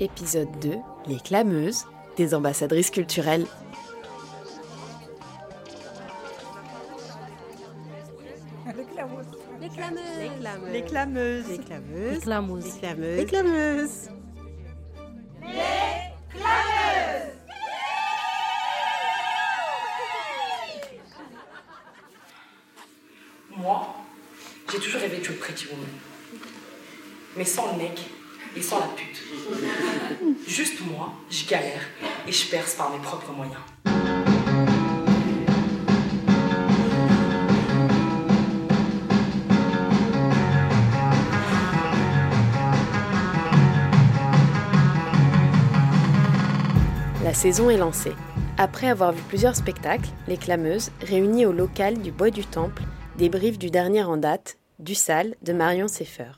Épisode 2 Les clameuses, des ambassadrices culturelles. Les clameuses. Les clameuses. Les clameuses. Les clameuses. Les clameuses. Les clameuses. Moi, j'ai toujours rêvé de jouer Pretty Woman. Mais sans le mec et sans la pute. Juste moi, je galère et je perce par mes propres moyens. La saison est lancée. Après avoir vu plusieurs spectacles, les clameuses, réunies au local du Bois du Temple, débriefent du dernier en date, du Salle, de Marion Seffer.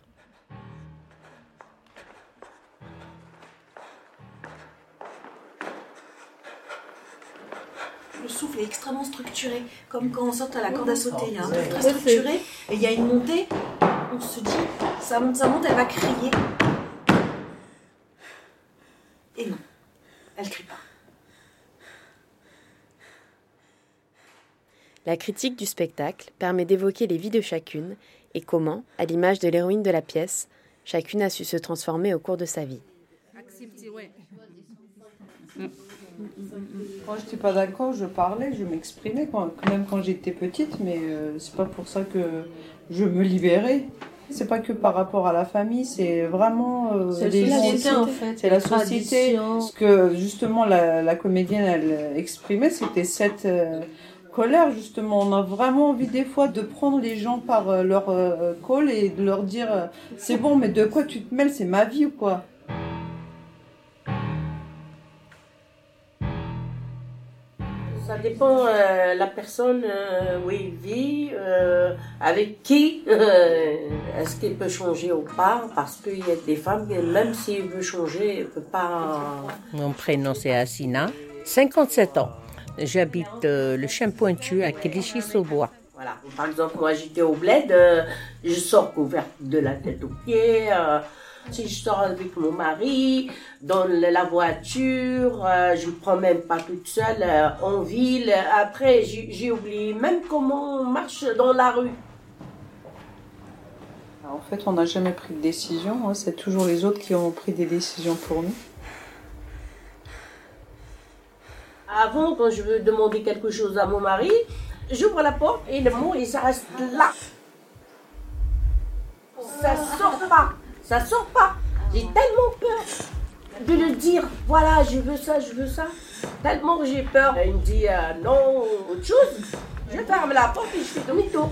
Le souffle est extrêmement structuré, comme quand on saute à la corde à sauter. Il y a un truc très structuré et il y a une montée. On se dit, ça monte, ça monte, elle va crier. Et non, elle crie pas. La critique du spectacle permet d'évoquer les vies de chacune et comment, à l'image de l'héroïne de la pièce, chacune a su se transformer au cours de sa vie. Moi, je n'étais pas d'accord, je parlais, je m'exprimais, quand- même quand j'étais petite, mais euh, c'est pas pour ça que je me libérais. C'est pas que par rapport à la famille, c'est vraiment euh, C'est les la gens- société en fait. C'est la société. Ce que justement la, la comédienne elle exprimait, c'était cette euh, colère justement. On a vraiment envie des fois de prendre les gens par euh, leur euh, col et de leur dire c'est bon, mais de quoi tu te mêles, c'est ma vie ou quoi? Dépend euh, la personne euh, où il vit, euh, avec qui euh, est-ce qu'il peut changer ou pas, parce qu'il y a des femmes, même s'il veut changer, il ne peut pas. Mon prénom c'est Assina, 57 ans. J'habite le Chien Pointu à Clichy-sous-Bois. Voilà. Par exemple, moi j'étais au bled, je sors couverte de la tête aux pieds. Si je sors avec mon mari, dans la voiture, euh, je ne prends même pas toute seule euh, en ville. Après, j'ai oublié même comment on marche dans la rue. En fait, on n'a jamais pris de décision. hein. C'est toujours les autres qui ont pris des décisions pour nous. Avant, quand je veux demander quelque chose à mon mari, j'ouvre la porte et le mot, il reste là. Ça sort pas. J'ai tellement peur de le dire. Voilà, je veux ça, je veux ça. Tellement que j'ai peur. Il me dit euh, non, autre chose. Je ferme la porte et je fais demi-tour.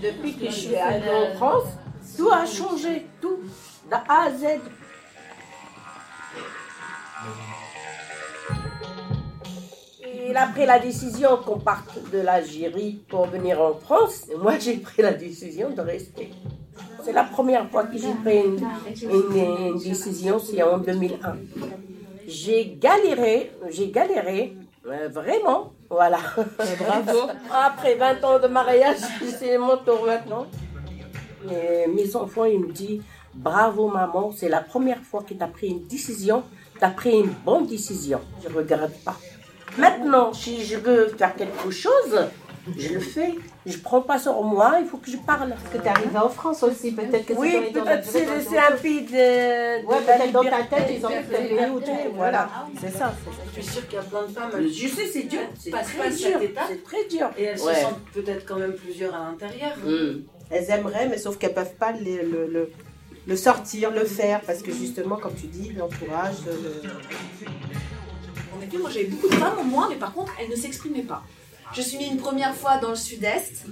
Depuis que je suis allée en France, tout a changé, tout, de A à Z. Il a pris la décision qu'on parte de l'Algérie pour venir en France. Et moi, j'ai pris la décision de rester. C'est la première fois que j'ai pris une, une- une décision, c'est en 2001. J'ai galéré, j'ai galéré, euh, vraiment, voilà. Bravo. Après 20 ans de mariage, c'est mon tour maintenant. Et mes enfants, ils me disent Bravo maman, c'est la première fois que tu as pris une décision, tu as pris une bonne décision. Je ne regrette pas. Maintenant, si je veux faire quelque chose, je le fais. Je ne prends pas sur moi, il faut que je parle. Parce que tu es arrivée en France aussi, peut-être que Oui, c'est dans peut-être c'est c'est un pays de. Ouais, peut-être dans ta tête, ils ont fait la le pays où tu es, Voilà, c'est ça. Je suis sûre qu'il y a plein de femmes Je sais, c'est dur. C'est très pas dur. C'est très dur. et elles se sentent peut-être quand même plusieurs à l'intérieur. Mm. Elles aimeraient, mais sauf qu'elles peuvent pas le, le, le, le sortir, le faire, parce que justement, comme tu dis, l'entourage, le- En effet, moi j'avais beaucoup de femmes en moi, mais par contre, elles ne s'exprimaient pas. Je suis née une première fois dans le sud-est,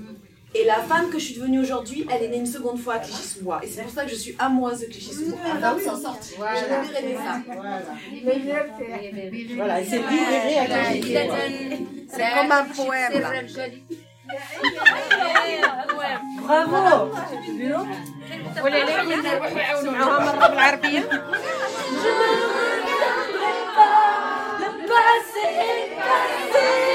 et la femme que je suis devenue aujourd'hui, elle est née une seconde fois à Clichy-sous-Bois. Et c'est pour ça que je suis amoureuse de Clichy-sous-Bois. Les femmes s'en sortent. Je libérerai mes femmes. Voilà, c'est libéré à Clichy. C'est comme un poème. là. Bravo La mienne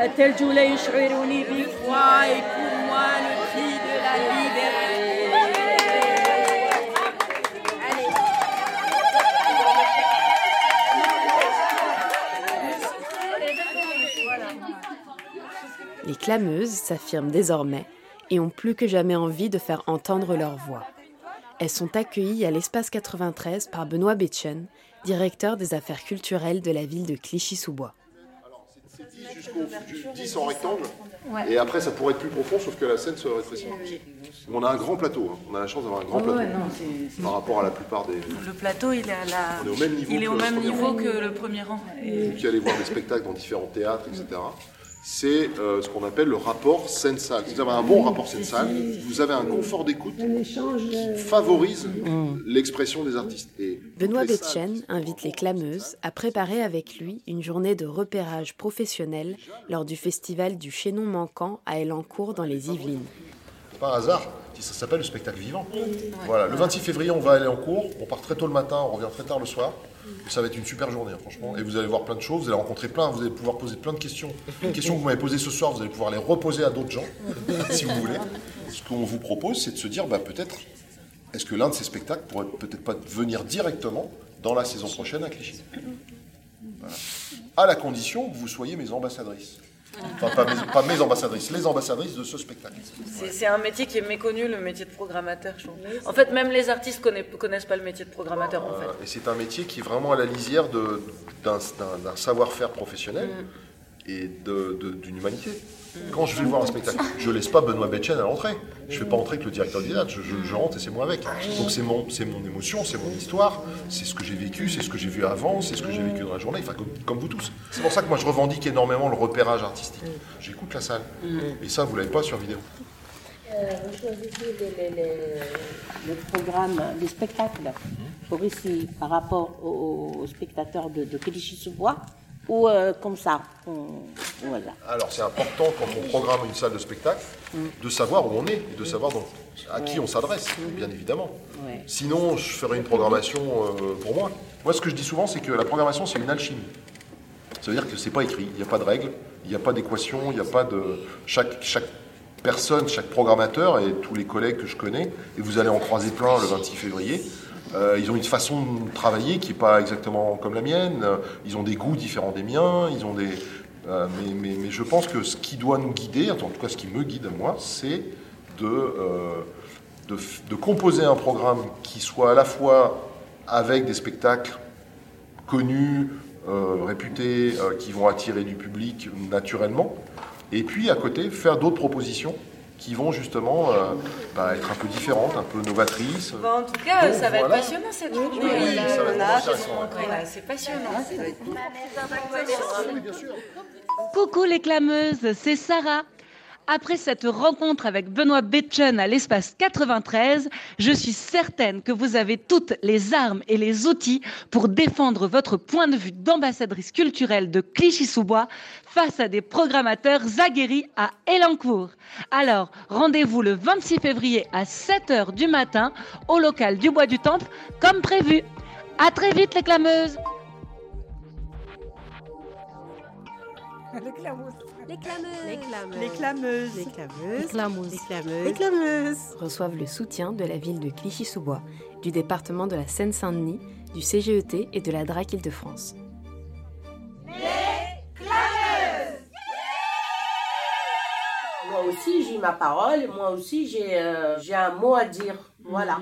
الثلج لا يشعرني بفوا et pour moi le prix de la liberté. Les clameuses s'affirment désormais et ont plus que jamais envie de faire entendre leur voix. Elles sont accueillies à l'espace 93 par Benoît Betchen, directeur des affaires culturelles de la ville de Clichy-sous-Bois. jusqu'au 10 en rectangle. Et après, ça pourrait être plus profond, sauf que la scène se rétrécit. On a un grand plateau. hein. On a la chance d'avoir un grand Ouais, plateau. ouais, non, c'est- c'est- par rapport à la plupart des. Le plateau, il est, à la... On est au même niveau il est que au le même premier niveau rang. que le premier rang. Et- Vous qui allez voir des spectacles dans différents théâtres, etc. C'est euh, ce qu'on appelle le rapport scène-salle. Si vous avez un bon rapport scène-salle, vous avez un confort d'écoute qui favorise l'expression des artistes. Et Benoît Betchen invite les clameuses à préparer avec lui une journée de repérage professionnel lors du festival du Chaînon Manquant à Elancourt dans les Yvelines. C'est pas un hasard, ça s'appelle le spectacle vivant. Voilà, le 26 février, on va aller en cours, on part très tôt le matin, on revient très tard le soir. Ça va être une super journée, hein, franchement. Et vous allez voir plein de choses, vous allez rencontrer plein, vous allez pouvoir poser plein de questions. Les questions que vous m'avez posées ce soir, vous allez pouvoir les reposer à d'autres gens, si vous voulez. Ce qu'on vous propose, c'est de se dire, bah, peut-être, est-ce que l'un de ces spectacles pourrait peut-être pas venir directement dans la saison prochaine à Clichy? Voilà. À la condition que vous soyez mes ambassadrices. Enfin, pas mes, pas mes ambassadrices, les ambassadrices de ce spectacle. C'est un métier qui est méconnu, le métier de programmateur. je. En fait, même les artistes connaissent, connaissent pas le métier de programmateur. En fait. Euh, Et c'est un métier qui est vraiment à la lisière d'un savoir-faire professionnel Mm. Et d'une humanité. Quand je vais voir un spectacle, je laisse pas Benoît Betchen à l'entrée. Je fais pas entrer que le directeur du théâtre. Je, je- je rentre et c'est moi avec. Donc c'est mon, c'est mon émotion, c'est mon histoire, c'est ce que j'ai vécu, c'est ce que j'ai vu avant, c'est ce que j'ai vécu dans la journée, enfin comme, comme vous tous. C'est pour ça que moi je revendique énormément le repérage artistique. J'écoute la salle. Et ça, vous l'avez pas sur vidéo. Euh, vous choisissez les, les- spectacles pour ici par rapport aux, aux spectateurs de, de Clichy-sous-Bois ou euh, comme ça voilà. Alors c'est important quand on programme une salle de spectacle de savoir où on est, et de savoir donc, à qui on s'adresse, bien évidemment. Sinon, je ferais une programmation euh, pour moi. Moi, ce que je dis souvent, c'est que la programmation, c'est une alchimie. Ça veut dire que c'est pas écrit, il n'y a pas de règles, il n'y a pas d'équation, il n'y a pas de... Chaque, chaque personne, chaque programmateur et tous les collègues que je connais, et vous allez en croiser plein le 26 février, euh, ils ont une façon de travailler qui n'est pas exactement comme la mienne, ils ont des goûts différents des miens, ils ont des... euh, mais, je pense que ce qui doit nous guider, en tout cas ce qui me guide à moi, c'est de, euh, de, composer un programme qui soit à la fois avec des spectacles connus, réputés, qui vont attirer du public naturellement, et puis à côté faire d'autres propositions qui vont justement euh, bah, être un peu différentes, un peu novatrices. Bon, en tout cas, Donc, ça va voilà. être passionnant cette journée. Oui, oui, ça va être Là, intéressant, c'est passionnant. Coucou les clameuses, c'est Sarah. Après cette rencontre avec Benoît Betchen à l'espace 93, je suis certaine que vous avez toutes les armes et les outils pour défendre votre point de vue d'ambassadrice culturelle de Clichy-sous-Bois face à des programmateurs aguerris à Elancourt. Alors, rendez-vous le 26 février à 7h du matin au local du Bois du Temple, comme prévu. À très vite les clameuses Les clameuses. Les clameuses. Les clameuses. Les clameuses. Les clameuses. Les clameuses. reçoivent le soutien de la ville de Clichy-sous-Bois, du département de la Seine-Saint-Denis, du CGET et de la DRAC Île-de-France. Moi aussi j'ai ma parole, moi aussi j'ai euh, j'ai un mot à dire. Voilà.